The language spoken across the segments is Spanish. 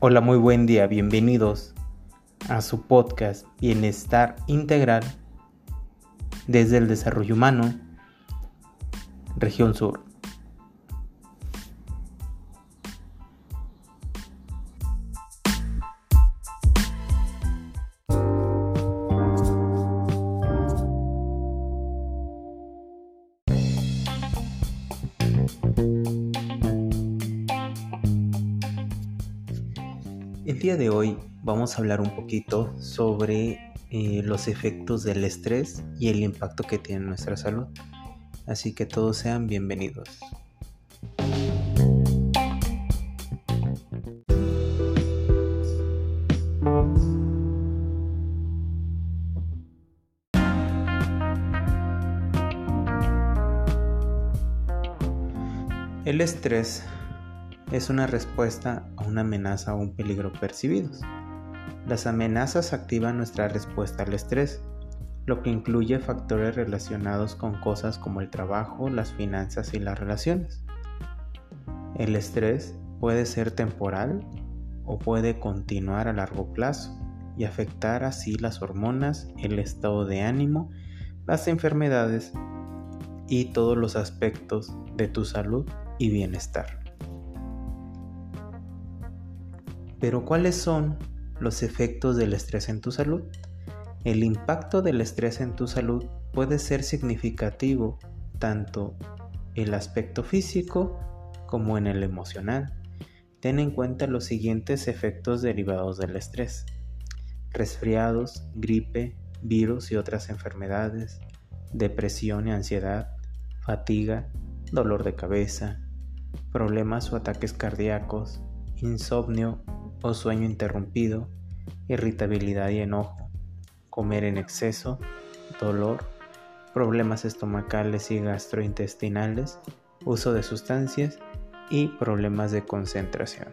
Hola, muy buen día, bienvenidos a su podcast Bienestar Integral desde el Desarrollo Humano, Región Sur. El día de hoy vamos a hablar un poquito sobre eh, los efectos del estrés y el impacto que tiene en nuestra salud. Así que todos sean bienvenidos. El estrés es una respuesta a una amenaza o un peligro percibidos. Las amenazas activan nuestra respuesta al estrés, lo que incluye factores relacionados con cosas como el trabajo, las finanzas y las relaciones. El estrés puede ser temporal o puede continuar a largo plazo y afectar así las hormonas, el estado de ánimo, las enfermedades y todos los aspectos de tu salud y bienestar. Pero ¿cuáles son los efectos del estrés en tu salud? El impacto del estrés en tu salud puede ser significativo tanto el aspecto físico como en el emocional. Ten en cuenta los siguientes efectos derivados del estrés. Resfriados, gripe, virus y otras enfermedades, depresión y ansiedad, fatiga, dolor de cabeza, problemas o ataques cardíacos, insomnio o sueño interrumpido, irritabilidad y enojo, comer en exceso, dolor, problemas estomacales y gastrointestinales, uso de sustancias y problemas de concentración.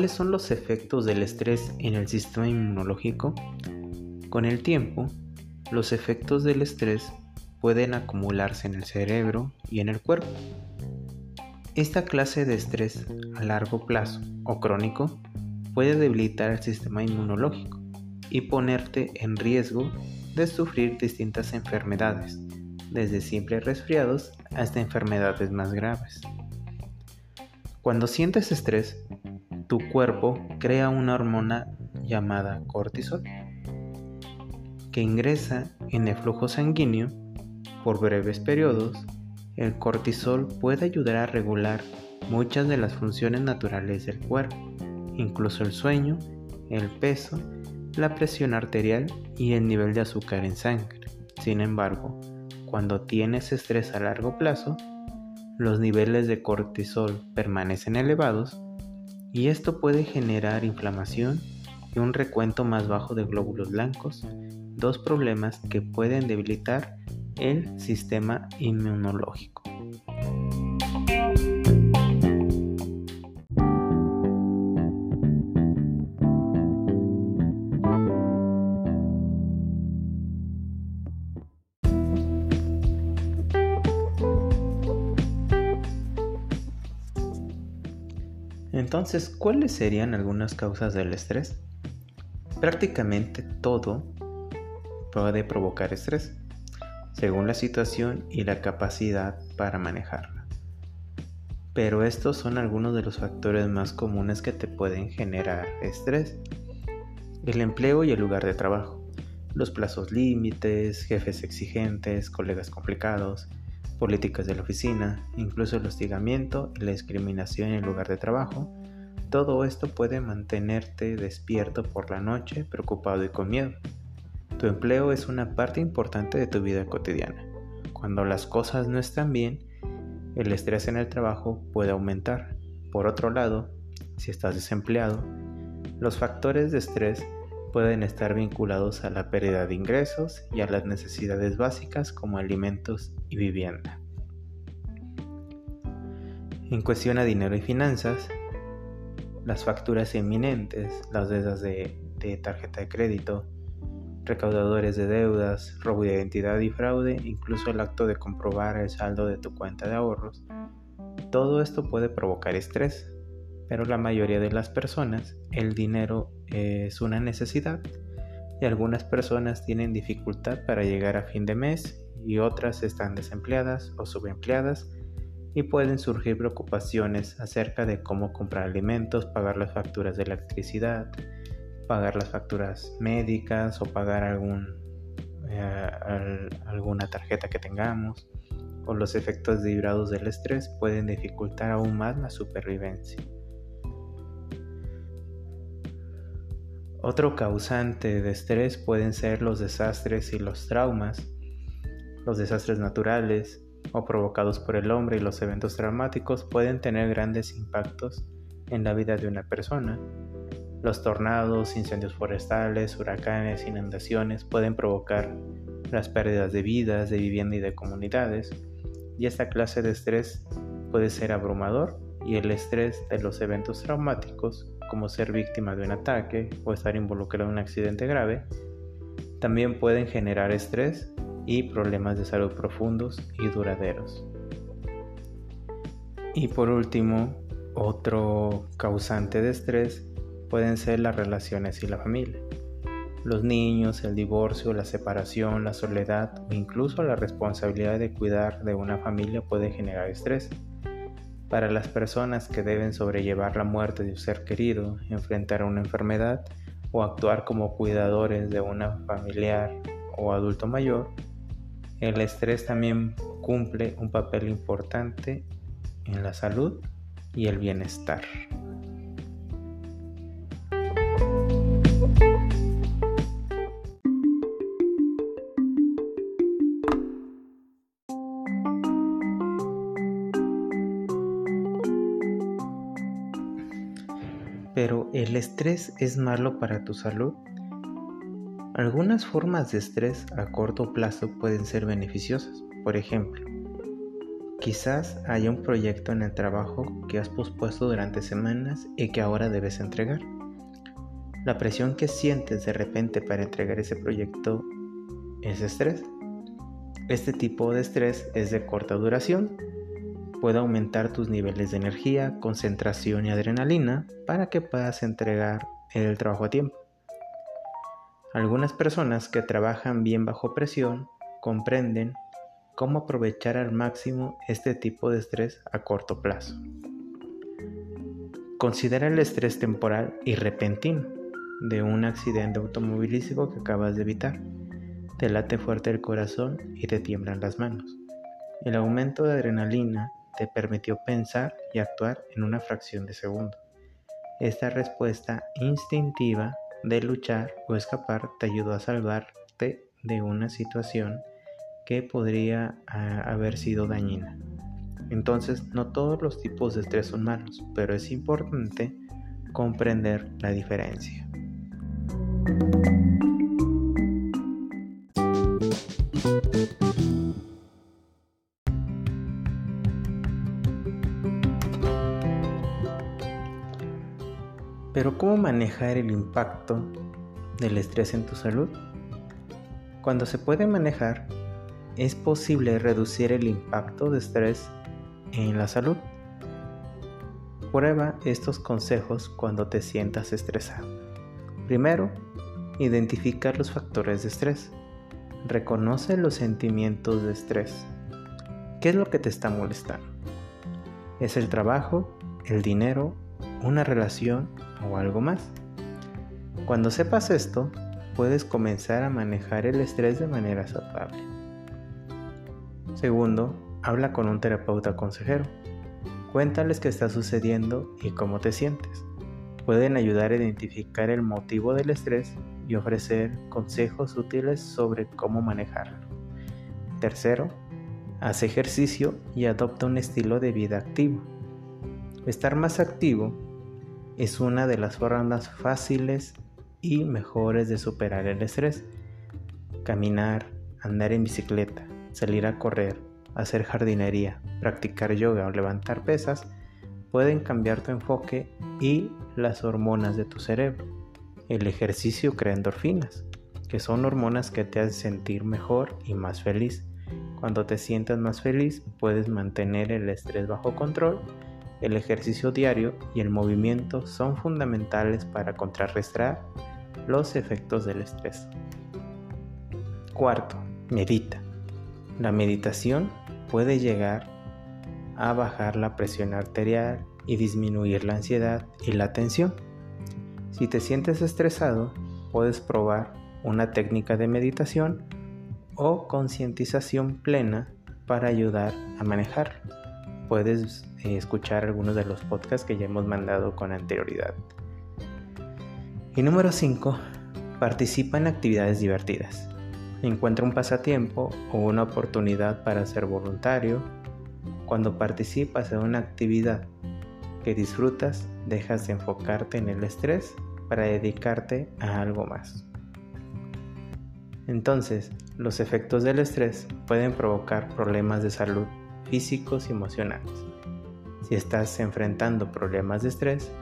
¿Cuáles son los efectos del estrés en el sistema inmunológico? Con el tiempo, los efectos del estrés pueden acumularse en el cerebro y en el cuerpo. Esta clase de estrés a largo plazo o crónico puede debilitar el sistema inmunológico y ponerte en riesgo de sufrir distintas enfermedades, desde simples resfriados hasta enfermedades más graves. Cuando sientes estrés, tu cuerpo crea una hormona llamada cortisol que ingresa en el flujo sanguíneo por breves periodos. El cortisol puede ayudar a regular muchas de las funciones naturales del cuerpo, incluso el sueño, el peso, la presión arterial y el nivel de azúcar en sangre. Sin embargo, cuando tienes estrés a largo plazo, los niveles de cortisol permanecen elevados y esto puede generar inflamación y un recuento más bajo de glóbulos blancos, dos problemas que pueden debilitar el sistema inmunológico. Entonces, ¿cuáles serían algunas causas del estrés? Prácticamente todo puede provocar estrés, según la situación y la capacidad para manejarla. Pero estos son algunos de los factores más comunes que te pueden generar estrés. El empleo y el lugar de trabajo, los plazos límites, jefes exigentes, colegas complicados, políticas de la oficina, incluso el hostigamiento y la discriminación en el lugar de trabajo, todo esto puede mantenerte despierto por la noche, preocupado y con miedo. Tu empleo es una parte importante de tu vida cotidiana. Cuando las cosas no están bien, el estrés en el trabajo puede aumentar. Por otro lado, si estás desempleado, los factores de estrés pueden estar vinculados a la pérdida de ingresos y a las necesidades básicas como alimentos y vivienda. En cuestión a dinero y finanzas, las facturas inminentes, las deudas de, de tarjeta de crédito, recaudadores de deudas, robo de identidad y fraude, incluso el acto de comprobar el saldo de tu cuenta de ahorros. Todo esto puede provocar estrés, pero la mayoría de las personas el dinero es una necesidad y algunas personas tienen dificultad para llegar a fin de mes y otras están desempleadas o subempleadas y pueden surgir preocupaciones acerca de cómo comprar alimentos, pagar las facturas de electricidad, pagar las facturas médicas o pagar algún, eh, alguna tarjeta que tengamos o los efectos derivados del estrés pueden dificultar aún más la supervivencia. Otro causante de estrés pueden ser los desastres y los traumas, los desastres naturales o provocados por el hombre y los eventos traumáticos pueden tener grandes impactos en la vida de una persona. Los tornados, incendios forestales, huracanes, inundaciones pueden provocar las pérdidas de vidas, de vivienda y de comunidades, y esta clase de estrés puede ser abrumador y el estrés de los eventos traumáticos, como ser víctima de un ataque o estar involucrado en un accidente grave, también pueden generar estrés y problemas de salud profundos y duraderos. Y por último, otro causante de estrés pueden ser las relaciones y la familia. Los niños, el divorcio, la separación, la soledad o incluso la responsabilidad de cuidar de una familia puede generar estrés. Para las personas que deben sobrellevar la muerte de un ser querido, enfrentar una enfermedad o actuar como cuidadores de una familiar o adulto mayor, el estrés también cumple un papel importante en la salud y el bienestar. Estrés es malo para tu salud? Algunas formas de estrés a corto plazo pueden ser beneficiosas. Por ejemplo, quizás haya un proyecto en el trabajo que has pospuesto durante semanas y que ahora debes entregar. La presión que sientes de repente para entregar ese proyecto es estrés. Este tipo de estrés es de corta duración puede aumentar tus niveles de energía, concentración y adrenalina para que puedas entregar el trabajo a tiempo. Algunas personas que trabajan bien bajo presión comprenden cómo aprovechar al máximo este tipo de estrés a corto plazo. Considera el estrés temporal y repentino de un accidente automovilístico que acabas de evitar. Te late fuerte el corazón y te tiemblan las manos. El aumento de adrenalina te permitió pensar y actuar en una fracción de segundo. Esta respuesta instintiva de luchar o escapar te ayudó a salvarte de una situación que podría ah, haber sido dañina. Entonces, no todos los tipos de estrés son malos, pero es importante comprender la diferencia. Manejar el impacto del estrés en tu salud? Cuando se puede manejar, es posible reducir el impacto de estrés en la salud. Prueba estos consejos cuando te sientas estresado. Primero, identificar los factores de estrés. Reconoce los sentimientos de estrés. ¿Qué es lo que te está molestando? ¿Es el trabajo, el dinero, una relación o algo más. Cuando sepas esto, puedes comenzar a manejar el estrés de manera saludable. Segundo, habla con un terapeuta consejero. Cuéntales qué está sucediendo y cómo te sientes. Pueden ayudar a identificar el motivo del estrés y ofrecer consejos útiles sobre cómo manejarlo. Tercero, haz ejercicio y adopta un estilo de vida activo. Estar más activo es una de las formas fáciles y mejores de superar el estrés. Caminar, andar en bicicleta, salir a correr, hacer jardinería, practicar yoga o levantar pesas pueden cambiar tu enfoque y las hormonas de tu cerebro. El ejercicio crea endorfinas, que son hormonas que te hacen sentir mejor y más feliz. Cuando te sientas más feliz, puedes mantener el estrés bajo control. El ejercicio diario y el movimiento son fundamentales para contrarrestar los efectos del estrés. Cuarto, medita. La meditación puede llegar a bajar la presión arterial y disminuir la ansiedad y la tensión. Si te sientes estresado, puedes probar una técnica de meditación o concientización plena para ayudar a manejar. Puedes escuchar algunos de los podcasts que ya hemos mandado con anterioridad. Y número 5. Participa en actividades divertidas. Encuentra un pasatiempo o una oportunidad para ser voluntario. Cuando participas en una actividad que disfrutas, dejas de enfocarte en el estrés para dedicarte a algo más. Entonces, los efectos del estrés pueden provocar problemas de salud físicos y emocionales. Si estás enfrentando problemas de estrés,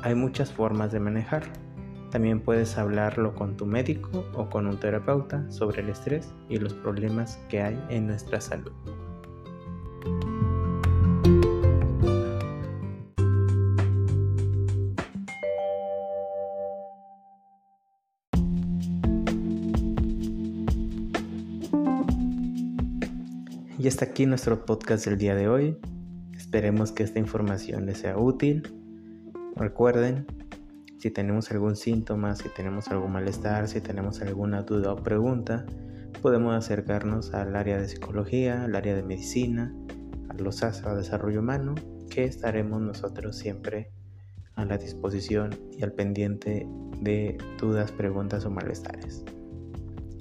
hay muchas formas de manejarlo. También puedes hablarlo con tu médico o con un terapeuta sobre el estrés y los problemas que hay en nuestra salud. Y hasta aquí nuestro podcast del día de hoy. Esperemos que esta información les sea útil. Recuerden si tenemos algún síntoma, si tenemos algún malestar, si tenemos alguna duda o pregunta, podemos acercarnos al área de psicología, al área de medicina, a los ASA Desarrollo Humano, que estaremos nosotros siempre a la disposición y al pendiente de dudas, preguntas o malestares.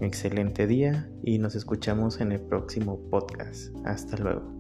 Excelente día y nos escuchamos en el próximo podcast. Hasta luego.